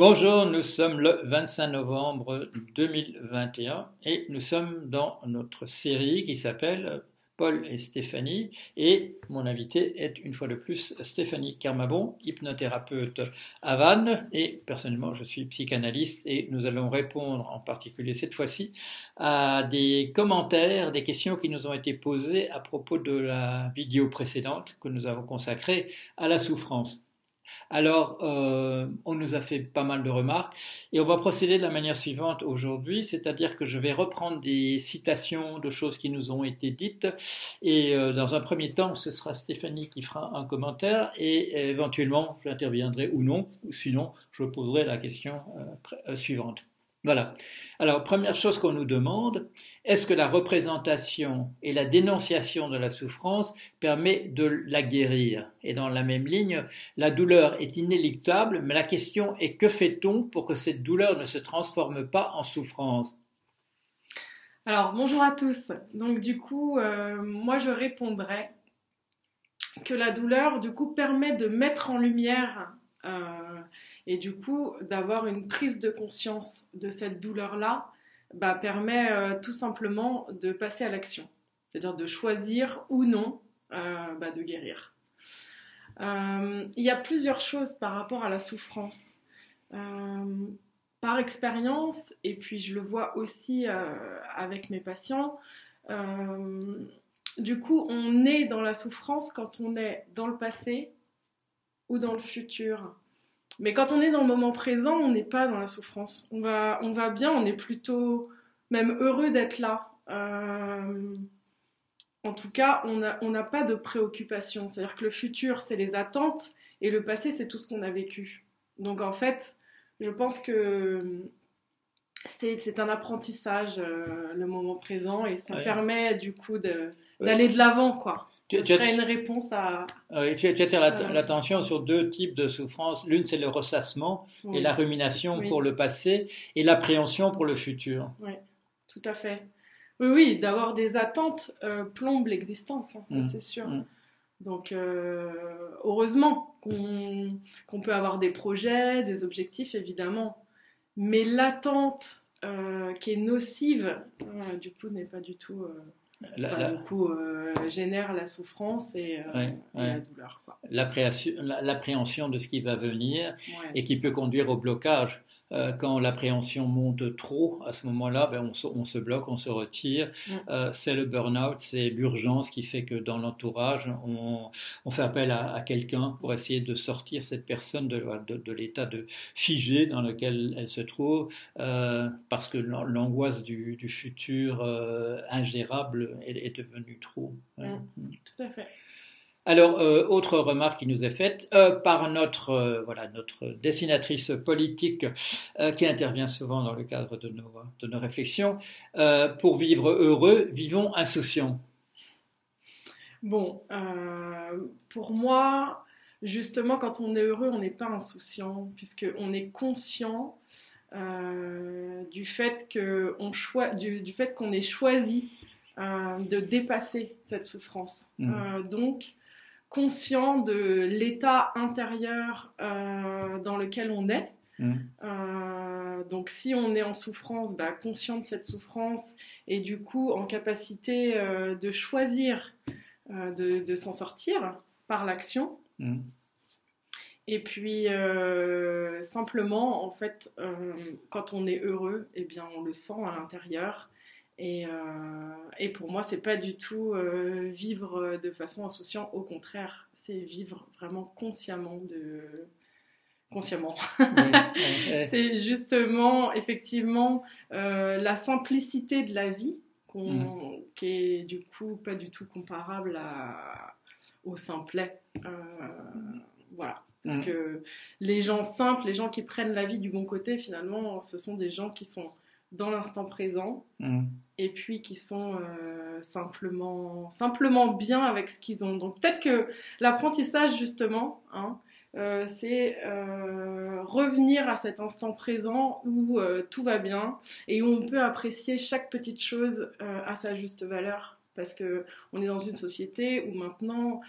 Bonjour, nous sommes le 25 novembre 2021 et nous sommes dans notre série qui s'appelle Paul et Stéphanie et mon invité est une fois de plus Stéphanie Carmabon, hypnothérapeute à Vannes et personnellement je suis psychanalyste et nous allons répondre en particulier cette fois-ci à des commentaires, des questions qui nous ont été posées à propos de la vidéo précédente que nous avons consacrée à la souffrance. Alors, euh, on nous a fait pas mal de remarques et on va procéder de la manière suivante aujourd'hui, c'est-à-dire que je vais reprendre des citations de choses qui nous ont été dites et euh, dans un premier temps, ce sera Stéphanie qui fera un commentaire et éventuellement, j'interviendrai ou non, ou sinon, je poserai la question euh, suivante. Voilà. Alors, première chose qu'on nous demande, est-ce que la représentation et la dénonciation de la souffrance permet de la guérir? Et dans la même ligne, la douleur est inéluctable, mais la question est que fait-on pour que cette douleur ne se transforme pas en souffrance? Alors, bonjour à tous. Donc, du coup, euh, moi, je répondrais que la douleur, du coup, permet de mettre en lumière euh, et du coup, d'avoir une prise de conscience de cette douleur-là bah, permet euh, tout simplement de passer à l'action, c'est-à-dire de choisir ou non euh, bah, de guérir. Euh, il y a plusieurs choses par rapport à la souffrance. par expérience, et puis je le vois aussi avec mes patients, du coup, on est dans la souffrance quand on est dans le passé ou dans le futur. Mais quand on est dans le moment présent, on n'est pas dans la souffrance. On va, on va bien, on est plutôt même heureux d'être là. Euh, en tout cas, on n'a on pas de préoccupation. C'est-à-dire que le futur, c'est les attentes, et le passé, c'est tout ce qu'on a vécu. Donc en fait, je pense que c'est un apprentissage, euh, le moment présent, et ça permet du coup d'aller de l'avant, quoi. Ce serait une réponse à. tu, attires l'attention sur deux types de souffrances. L'une, c'est le ressassement et la rumination pour le passé et l'appréhension pour le futur. Oui, tout à fait. Oui, oui, d'avoir des attentes euh, plombe l'existence, hein, ça mmh. c'est sûr. Mmh. Donc, euh, heureusement qu'on peut avoir des projets, des objectifs, évidemment. Mais l'attente euh, qui est nocive, du coup, n'est pas du tout la, coup, euh, génère la souffrance et, euh, la douleur. L'appréhension de ce qui va venir et qui peut conduire au blocage. Euh, quand l'appréhension monte trop, à ce moment-là, ben, on, se, bloque, on se retire. Mm. Euh, c'est le burn-out, c'est l'urgence qui fait que dans l'entourage, on, fait appel à, quelqu'un pour essayer de sortir cette personne de, de, l'état de figé dans lequel elle se trouve, euh, parce que l'angoisse du, futur ingérable est, devenue trop. Mm. Mm. Tout à fait. Alors, euh, autre remarque qui nous est faite euh, par notre, euh, voilà, notre dessinatrice politique qui intervient souvent dans le cadre de nos, de nos réflexions. pour vivre heureux, vivons insouciants. Bon, pour moi, justement, quand on est heureux, on n'est pas insouciant, puisqu'on est conscient du fait qu'on du, du, fait qu'on ait choisi de dépasser cette souffrance. Mmh. donc, conscient de l'état intérieur euh, dans lequel on est. Mmh. Euh, donc si on est en souffrance, bah, conscient de cette souffrance et du coup en capacité euh, de choisir de, s'en sortir par l'action. Mmh. Et puis simplement, en fait, quand on est heureux, eh bien on le sent à l'intérieur et, euh, et, pour moi, c'est pas du tout euh, vivre de façon insouciante, au contraire, c'est vivre vraiment consciemment de consciemment. c'est justement, effectivement, euh, la simplicité de la vie mm. qui est du coup pas du tout comparable à, au simplet. voilà. Parce mm. que les gens simples, les gens qui prennent la vie du bon côté, finalement, ce sont des gens qui sont dans l'instant présent mm. Et puis qui sont euh, simplement, simplement bien avec ce qu'ils ont. Donc peut-être que l'apprentissage justement, hein, euh, c'est euh, revenir à cet instant présent où tout va bien et où on peut apprécier chaque petite chose à sa juste valeur parce que on est dans une société où maintenant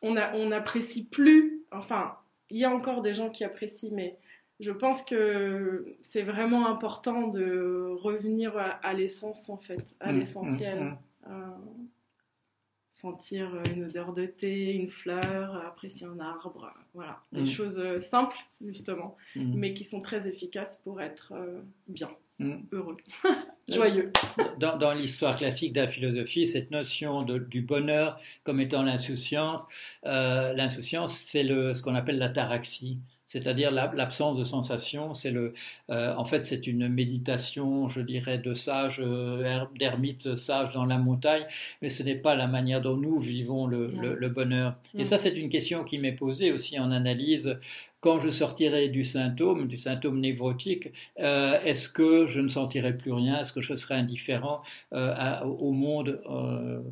on n'apprécie plus, enfin il y a encore des gens qui apprécient, mais je pense que c'est vraiment important de revenir à, l'essence, en fait, à mmh, l'essentiel. Mmh, mmh. Euh, sentir une odeur de thé, une fleur, apprécier un arbre, voilà, des choses euh, simples justement, mais qui sont très efficaces pour être euh, bien, heureux, joyeux. Dans, dans l'histoire classique de la philosophie, cette notion de, du bonheur comme étant l'insouciance, l'insouciance, c'est ce qu'on appelle l'ataraxie c'est-à-dire l'absence de sensation. C'est le, euh, en fait, c'est une méditation, je dirais, de sage, euh, d'ermite sage dans la montagne, mais ce n'est pas la manière dont nous vivons le, le, bonheur. Et ça, c'est une question qui m'est posée aussi en analyse quand je sortirai du symptôme, du symptôme névrotique, euh, est-ce que je ne sentirai plus rien? Est-ce que je serai indifférent euh, au monde euh,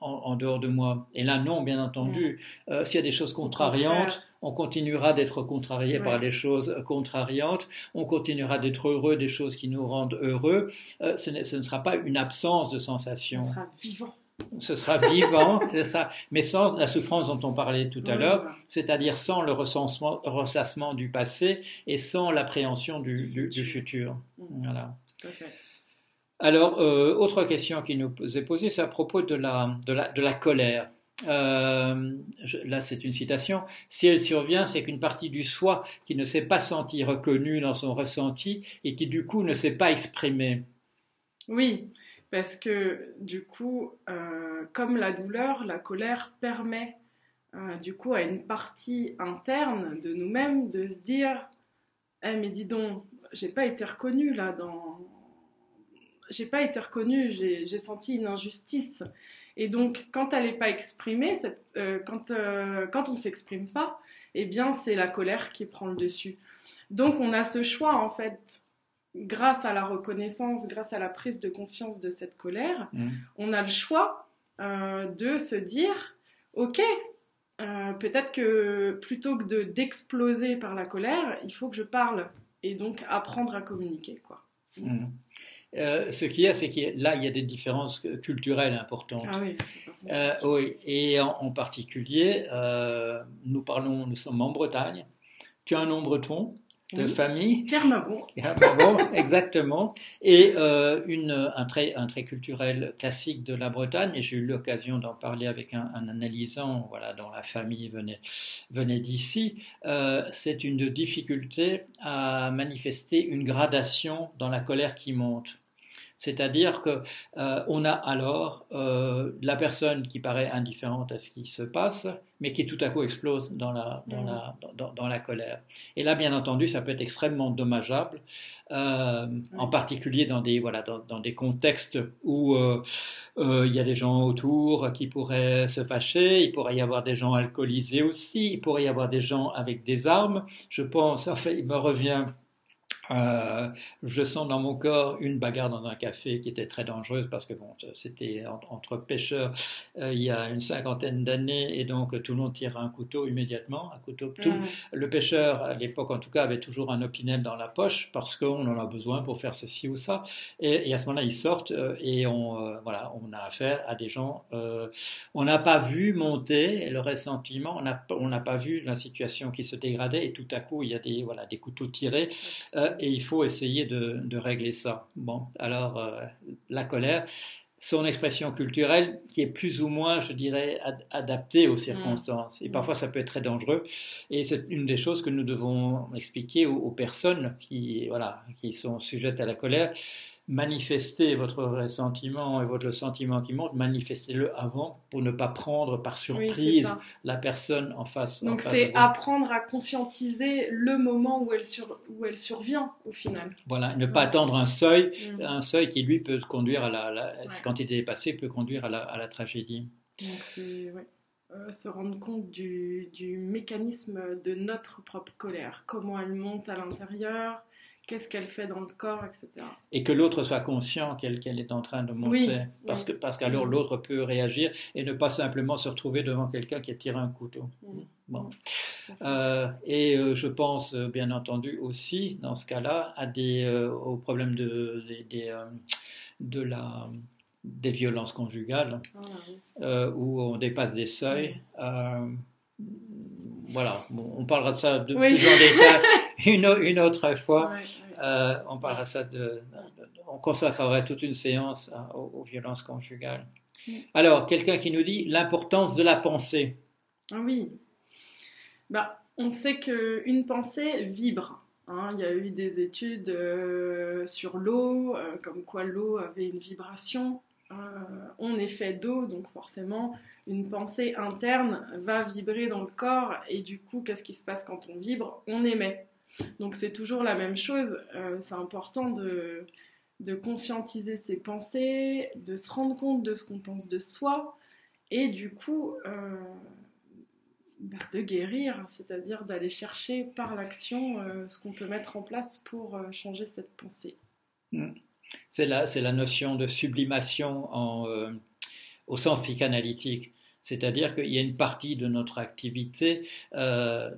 en, dehors de moi? Et là, non, bien entendu. S'il y a des choses contrariantes, on continuera d'être contrarié par des choses contrariantes, on continuera d'être heureux des choses qui nous rendent heureux. Ce, ce, ne sera pas une absence de sensation. On sera vivant ce sera vivant, c'est ça, mais sans la souffrance dont on parlait tout à l'heure, c'est-à-dire sans le ressassement du passé et sans l'appréhension du, futur. Mm. Voilà. Alors, euh, autre question qui nous est posée, c'est à propos de la, de la, de la colère. Euh, là, c'est une citation. Si elle survient, c'est qu'une partie du soi qui ne s'est pas senti reconnue dans son ressenti et qui du coup ne s'est pas exprimée. Oui, parce que du coup, euh, comme la douleur, la colère permet euh, du coup à une partie interne de nous-mêmes de se dire eh, mais dis donc, j'ai pas été reconnue là. J'ai pas été reconnue, j'ai senti une injustice. Et donc, quand elle n'est pas exprimée, euh, quand, quand on ne s'exprime pas, eh bien, c'est la colère qui prend le dessus. Donc, on a ce choix, en fait, grâce à la reconnaissance, grâce à la prise de conscience de cette colère, mm. on a le choix euh, de se dire, ok, euh, peut-être que plutôt que de d'exploser par la colère, il faut que je parle et donc apprendre à communiquer, quoi. Mm. Euh, ce qu'il y a, c'est que là, il y a des différences culturelles importantes. Ah oui, oui, et en, particulier, nous parlons, nous sommes en Bretagne. Tu as un nom breton? De famille. Pierre Mabon. exactement. Et euh, une, un, trait, un trait culturel classique de la Bretagne, et j'ai eu l'occasion d'en parler avec un, analysant voilà, dont la famille venait, venait d'ici, euh, c'est une difficulté à manifester une gradation dans la colère qui monte. C'est-à-dire que euh, on a alors euh, la personne qui paraît indifférente à ce qui se passe, mais qui tout à coup explose dans la, dans, la, dans, la colère. Et là, bien entendu, ça peut être extrêmement dommageable, euh, en particulier dans des, voilà, dans, des contextes où il y a des gens autour qui pourraient se fâcher, il pourrait y avoir des gens alcoolisés aussi, il pourrait y avoir des gens avec des armes. Je pense, en fait, il me revient euh, je sens dans mon corps une bagarre dans un café qui était très dangereuse parce que bon, c'était entre pêcheurs euh, il y a une cinquantaine d'années et donc tout le monde tire un couteau immédiatement, un couteau. Tout. Mm. Le pêcheur à l'époque en tout cas avait toujours un opinel dans la poche parce qu'on en a besoin pour faire ceci ou ça. Et, à ce moment-là ils sortent euh, et on voilà, on a affaire à des gens. on n'a pas vu monter le ressentiment, on n'a on n'a pas vu la situation qui se dégradait et tout à coup il y a des voilà des couteaux tirés et il faut essayer de, régler ça. Bon, alors euh, la colère, son expression culturelle qui est plus ou moins, je dirais, adaptée aux circonstances. Et mm. parfois, ça peut être très dangereux. Et c'est une des choses que nous devons expliquer aux, aux personnes qui, voilà, qui sont sujettes à la colère manifestez votre ressentiment et votre sentiment qui monte, manifestez-le avant pour ne pas prendre par surprise la personne en face. Donc c'est apprendre à conscientiser le moment où elle, où elle survient au final. Voilà, ne pas attendre un seuil, mm. un seuil qui lui peut conduire à la, quand il est dépassé, peut conduire à la, tragédie. Donc c'est euh, se rendre compte du, du mécanisme de notre propre colère, comment elle monte à l'intérieur, qu'est-ce qu'elle fait dans le corps, etc. Et que l'autre soit conscient qu'elle est en train de monter, parce que parce qu'alors l'autre peut réagir et ne pas simplement se retrouver devant quelqu'un qui a tiré un couteau. Bon. Euh, et euh, je pense bien entendu aussi dans ce cas-là à des euh, problèmes de des, de la des violences conjugales ah, où on dépasse des seuils voilà, on parlera de ça de plus en détail une, une, autre fois. Euh, on parlera ça de, on consacrera toute une séance aux, violences conjugales. Alors, quelqu'un qui nous dit l'importance de la pensée. Ah oui. Bah, on sait qu'une pensée vibre. Hein. Il y a eu des études euh, sur l'eau, euh, comme quoi l'eau avait une vibration. On est fait d'eau, donc forcément, une pensée interne va vibrer dans le corps. Et du coup, qu'est-ce qui se passe quand on vibre? On émet. Donc c'est toujours la même chose. Euh, c'est important de, conscientiser ses pensées, de se rendre compte de ce qu'on pense de soi et du coup euh, bah, de guérir, c'est-à-dire d'aller chercher par l'action euh, ce qu'on peut mettre en place pour changer cette pensée. Hmm. C'est la, la, notion de sublimation en, au sens psychanalytique. C'est-à-dire qu'il y a une partie de notre activité euh,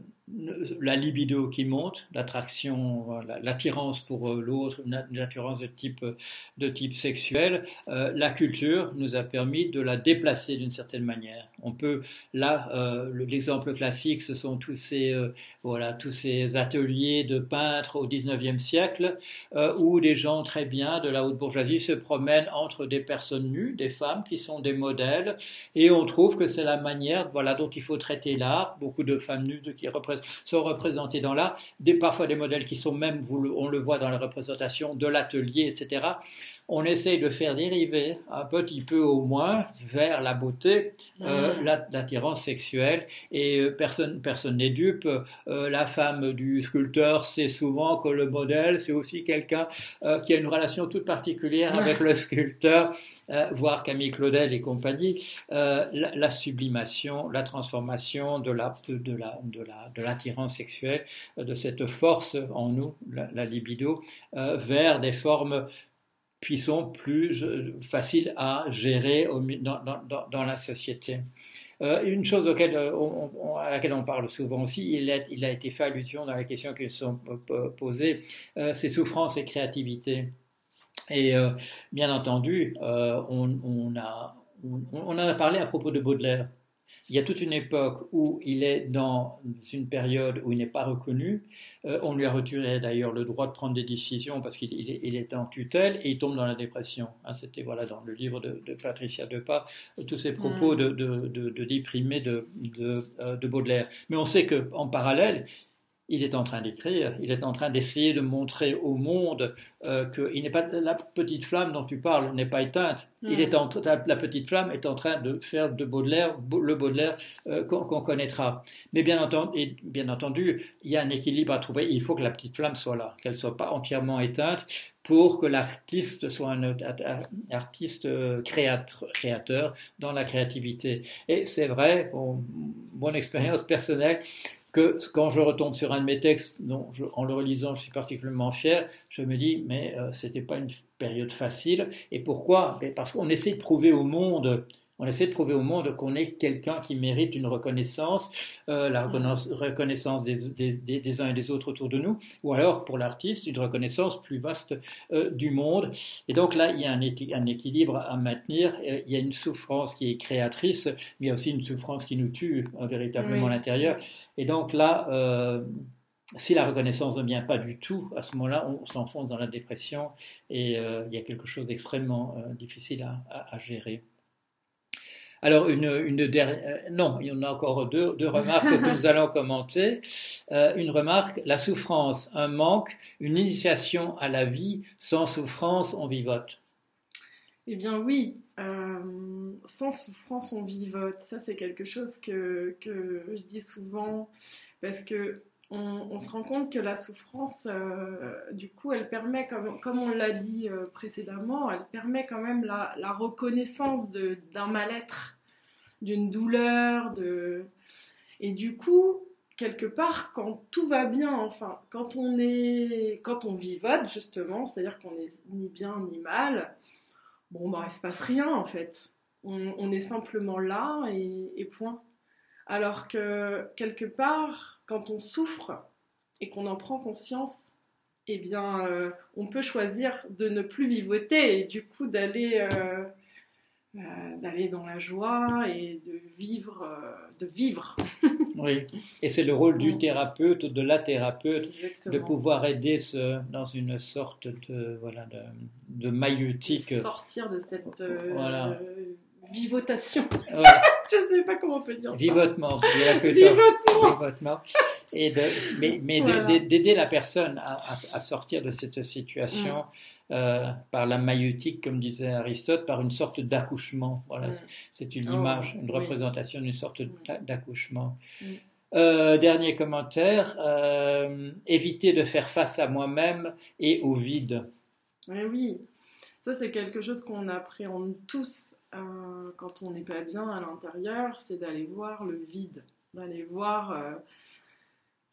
la libido qui monte, l'attraction, l'attirance pour euh, l'autre, une attirance de type, de type sexuel, euh, la culture nous a permis de la déplacer d'une certaine manière. On peut, là, euh, l'exemple classique, ce sont tous ces, voilà, tous ces ateliers de peintres au 19e siècle, où des gens très bien de la haute bourgeoisie se promènent entre des personnes nues, des femmes qui sont des modèles, et on trouve que c'est la manière, voilà, dont il faut traiter l'art. Beaucoup de femmes nues qui représentent sont représentés dans l'art, des, parfois des modèles qui sont même, on le voit dans la représentation de l'atelier, etc on essaye de faire dériver un petit peu au moins vers la beauté euh, mm. l'attirance sexuelle et euh, personne personne n'est dupe. Euh, la femme du sculpteur sait souvent que le modèle c'est aussi quelqu'un qui a une relation toute particulière avec le sculpteur, voire Camille Claudel et compagnie. La, sublimation, la transformation de la de la de la de l'attirance sexuelle, de cette force en nous, la, la libido, vers des formes puis sont plus euh, faciles à gérer dans, la société. Euh, une chose euh, à laquelle on parle souvent aussi, il a, été fait allusion dans les questions qui sont posées, c'est souffrance et créativité. Et bien entendu, on, on, en a parlé à propos de Baudelaire. Il y a toute une époque où il est dans une période où il n'est pas reconnu. Euh, on lui a retiré d'ailleurs le droit de prendre des décisions parce qu'il il est en tutelle et il tombe dans la dépression. Hein, C'était voilà dans le livre de, de Patricia Depas tous ces propos mm. de, de, de, euh, de Baudelaire. Mais on sait qu'en parallèle, il est en train d'écrire, il est en train d'essayer de montrer au monde euh, que il pas la petite flamme dont tu parles n'est pas éteinte. Il est en, la, petite flamme est en train de faire de Baudelaire le Baudelaire euh, qu'on connaîtra. Mais bien entendu, et bien entendu, il y a un équilibre à trouver. Il faut que la petite flamme soit là, qu'elle soit pas entièrement éteinte pour que l'artiste soit un, artiste euh, créateur, créateur dans la créativité. Et c'est vrai, bon, mon expérience personnelle, que quand je retombe sur un de mes textes, dont en le relisant, je suis particulièrement fier, je me dis, mais euh, c'était pas une période facile. Et pourquoi? Parce qu'on essaie de prouver au monde on essaie de prouver au monde qu'on est quelqu'un qui mérite une reconnaissance, euh, la reconnaissance des, uns et des autres autour de nous, ou alors pour l'artiste, une reconnaissance plus vaste euh, du monde. Et donc là, il y a un, équilibre à maintenir. Euh, il y a une souffrance qui est créatrice, mais il y a aussi une souffrance qui nous tue véritablement à l'intérieur. Et donc là, si la reconnaissance ne vient pas du tout, à ce moment-là, on s'enfonce dans la dépression et il y a quelque chose d'extrêmement difficile à, gérer. Alors, une, une dernière, euh, non, il y en a encore deux, deux remarques que nous allons commenter. Euh, une remarque, la souffrance, un manque, une initiation à la vie, sans souffrance, on vivote. Eh bien oui, euh, sans souffrance, on vivote. Ça, c'est quelque chose que, que, je dis souvent parce que on, se rend compte que la souffrance, du coup, elle permet, comme, comme on l'a dit précédemment, elle permet quand même la, la reconnaissance d'un mal-être d'une douleur, de... Et du coup, quelque part, quand tout va bien, enfin, quand on est, quand on vivote justement, c'est-à-dire qu'on est ni bien ni mal, bon, bah, il se passe rien en fait. On, est simplement là et, point. Alors que quelque part, quand on souffre et qu'on en prend conscience, eh bien, euh, on peut choisir de ne plus vivoter et du coup d'aller euh, euh, d'aller dans la joie et de vivre, euh, de vivre. Oui, et c'est le rôle du thérapeute ou de la thérapeute de pouvoir aider ce, dans une sorte de, voilà, de, de maïeutique. sortir de cette euh, Voilà. vivotation. Voilà, Je sais pas comment on peut dire vivotement. Vivotement. Vivotement. Et de, mais mais d'aider la personne à, à- à sortir de cette situation Mm. Euh, par la maïeutique, comme disait Aristote, par une sorte d'accouchement. Voilà, c'est une Oh, image, une oui. représentation d'une sorte d'a- d'accouchement. Mm. Euh, dernier commentaire, euh, éviter de faire face à moi-même et au vide. Mais oui, ça c'est quelque chose qu'on appréhende tous euh, quand on n'est pas bien à l'intérieur, c'est d'aller voir le vide, d'aller voir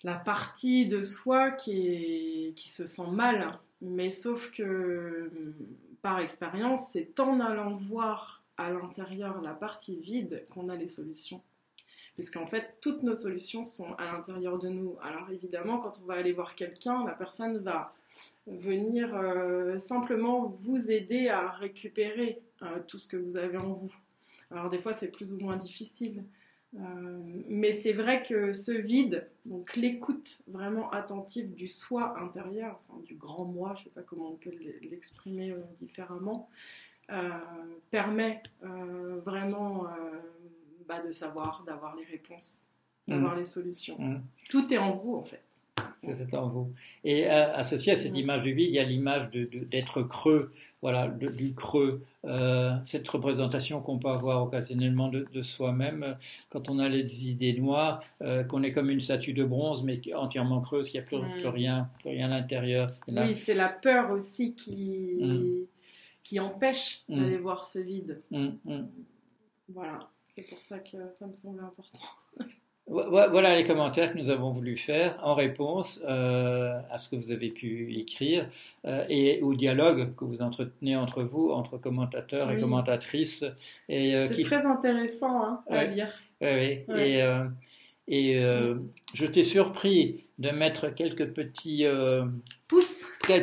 la partie de soi qui, est, qui se sent mal. Mais sauf que par expérience, c'est en allant voir à l'intérieur la partie vide qu'on a les solutions. Puisqu'en fait, toutes nos solutions sont à l'intérieur de nous. Alors évidemment, quand on va aller voir quelqu'un, la personne va venir euh, simplement vous aider à récupérer euh, tout ce que vous avez en vous. Alors des fois c'est plus ou moins difficile, Euh, mais c'est vrai que ce vide, donc l'écoute vraiment attentive du soi intérieur, enfin, du grand moi, je ne sais pas comment on peut l'exprimer euh, différemment, euh, permet euh, vraiment euh, bah, de savoir, d'avoir les réponses, d'avoir les solutions. Mm. Tout est en vous en fait. C'est en vous. Et euh, associé à cette Mm. image du vide, il y a l'image d'être creux, voilà, de- du creux. Euh, cette représentation qu'on peut avoir occasionnellement de, de soi-même, quand on a les idées noires, euh, qu'on est comme une statue de bronze, mais entièrement creuse, qu'il n'y a plus, Mm. plus rien, plus rien à l'intérieur. Là, Oui, c'est la peur aussi qui, Mm. qui empêche Mm. d'aller voir ce vide. hum. Voilà, c'est pour ça que ça me semblait important. Vo- vo- Voilà les commentaires que nous avons voulu faire en réponse euh, à ce que vous avez pu écrire euh, et au dialogue que vous entretenez entre vous, entre commentateurs et commentatrices. Et, euh, C'est qui- très intéressant hein, à Ouais. lire. Oui, oui. Ouais. Et, euh, et je t'ai surpris de mettre quelques petits, euh,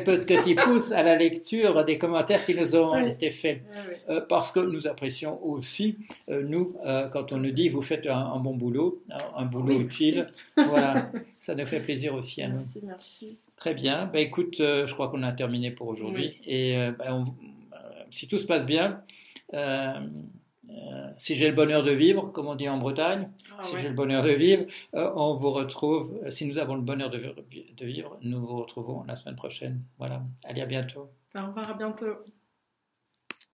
Pousse quelques petits pouces à la lecture des commentaires qui nous ont été faits. Ouais. Euh, parce que nous apprécions aussi, euh, nous, euh, quand on nous dit vous faites un, un bon boulot, un, un boulot Oui, utile, voilà, ça nous fait plaisir aussi à nous. Merci, merci. Très bien, bah, écoute, je crois qu'on a terminé pour aujourd'hui. Et bah, on- euh, si tout se passe bien, euh, si j'ai le bonheur de vivre, comme on dit en Bretagne, Ah si ouais. j'ai le bonheur de vivre, euh, on vous retrouve, euh, si nous avons le bonheur de, de vivre, nous vous retrouvons la semaine prochaine. Voilà, allez à bientôt. Au revoir, à bientôt.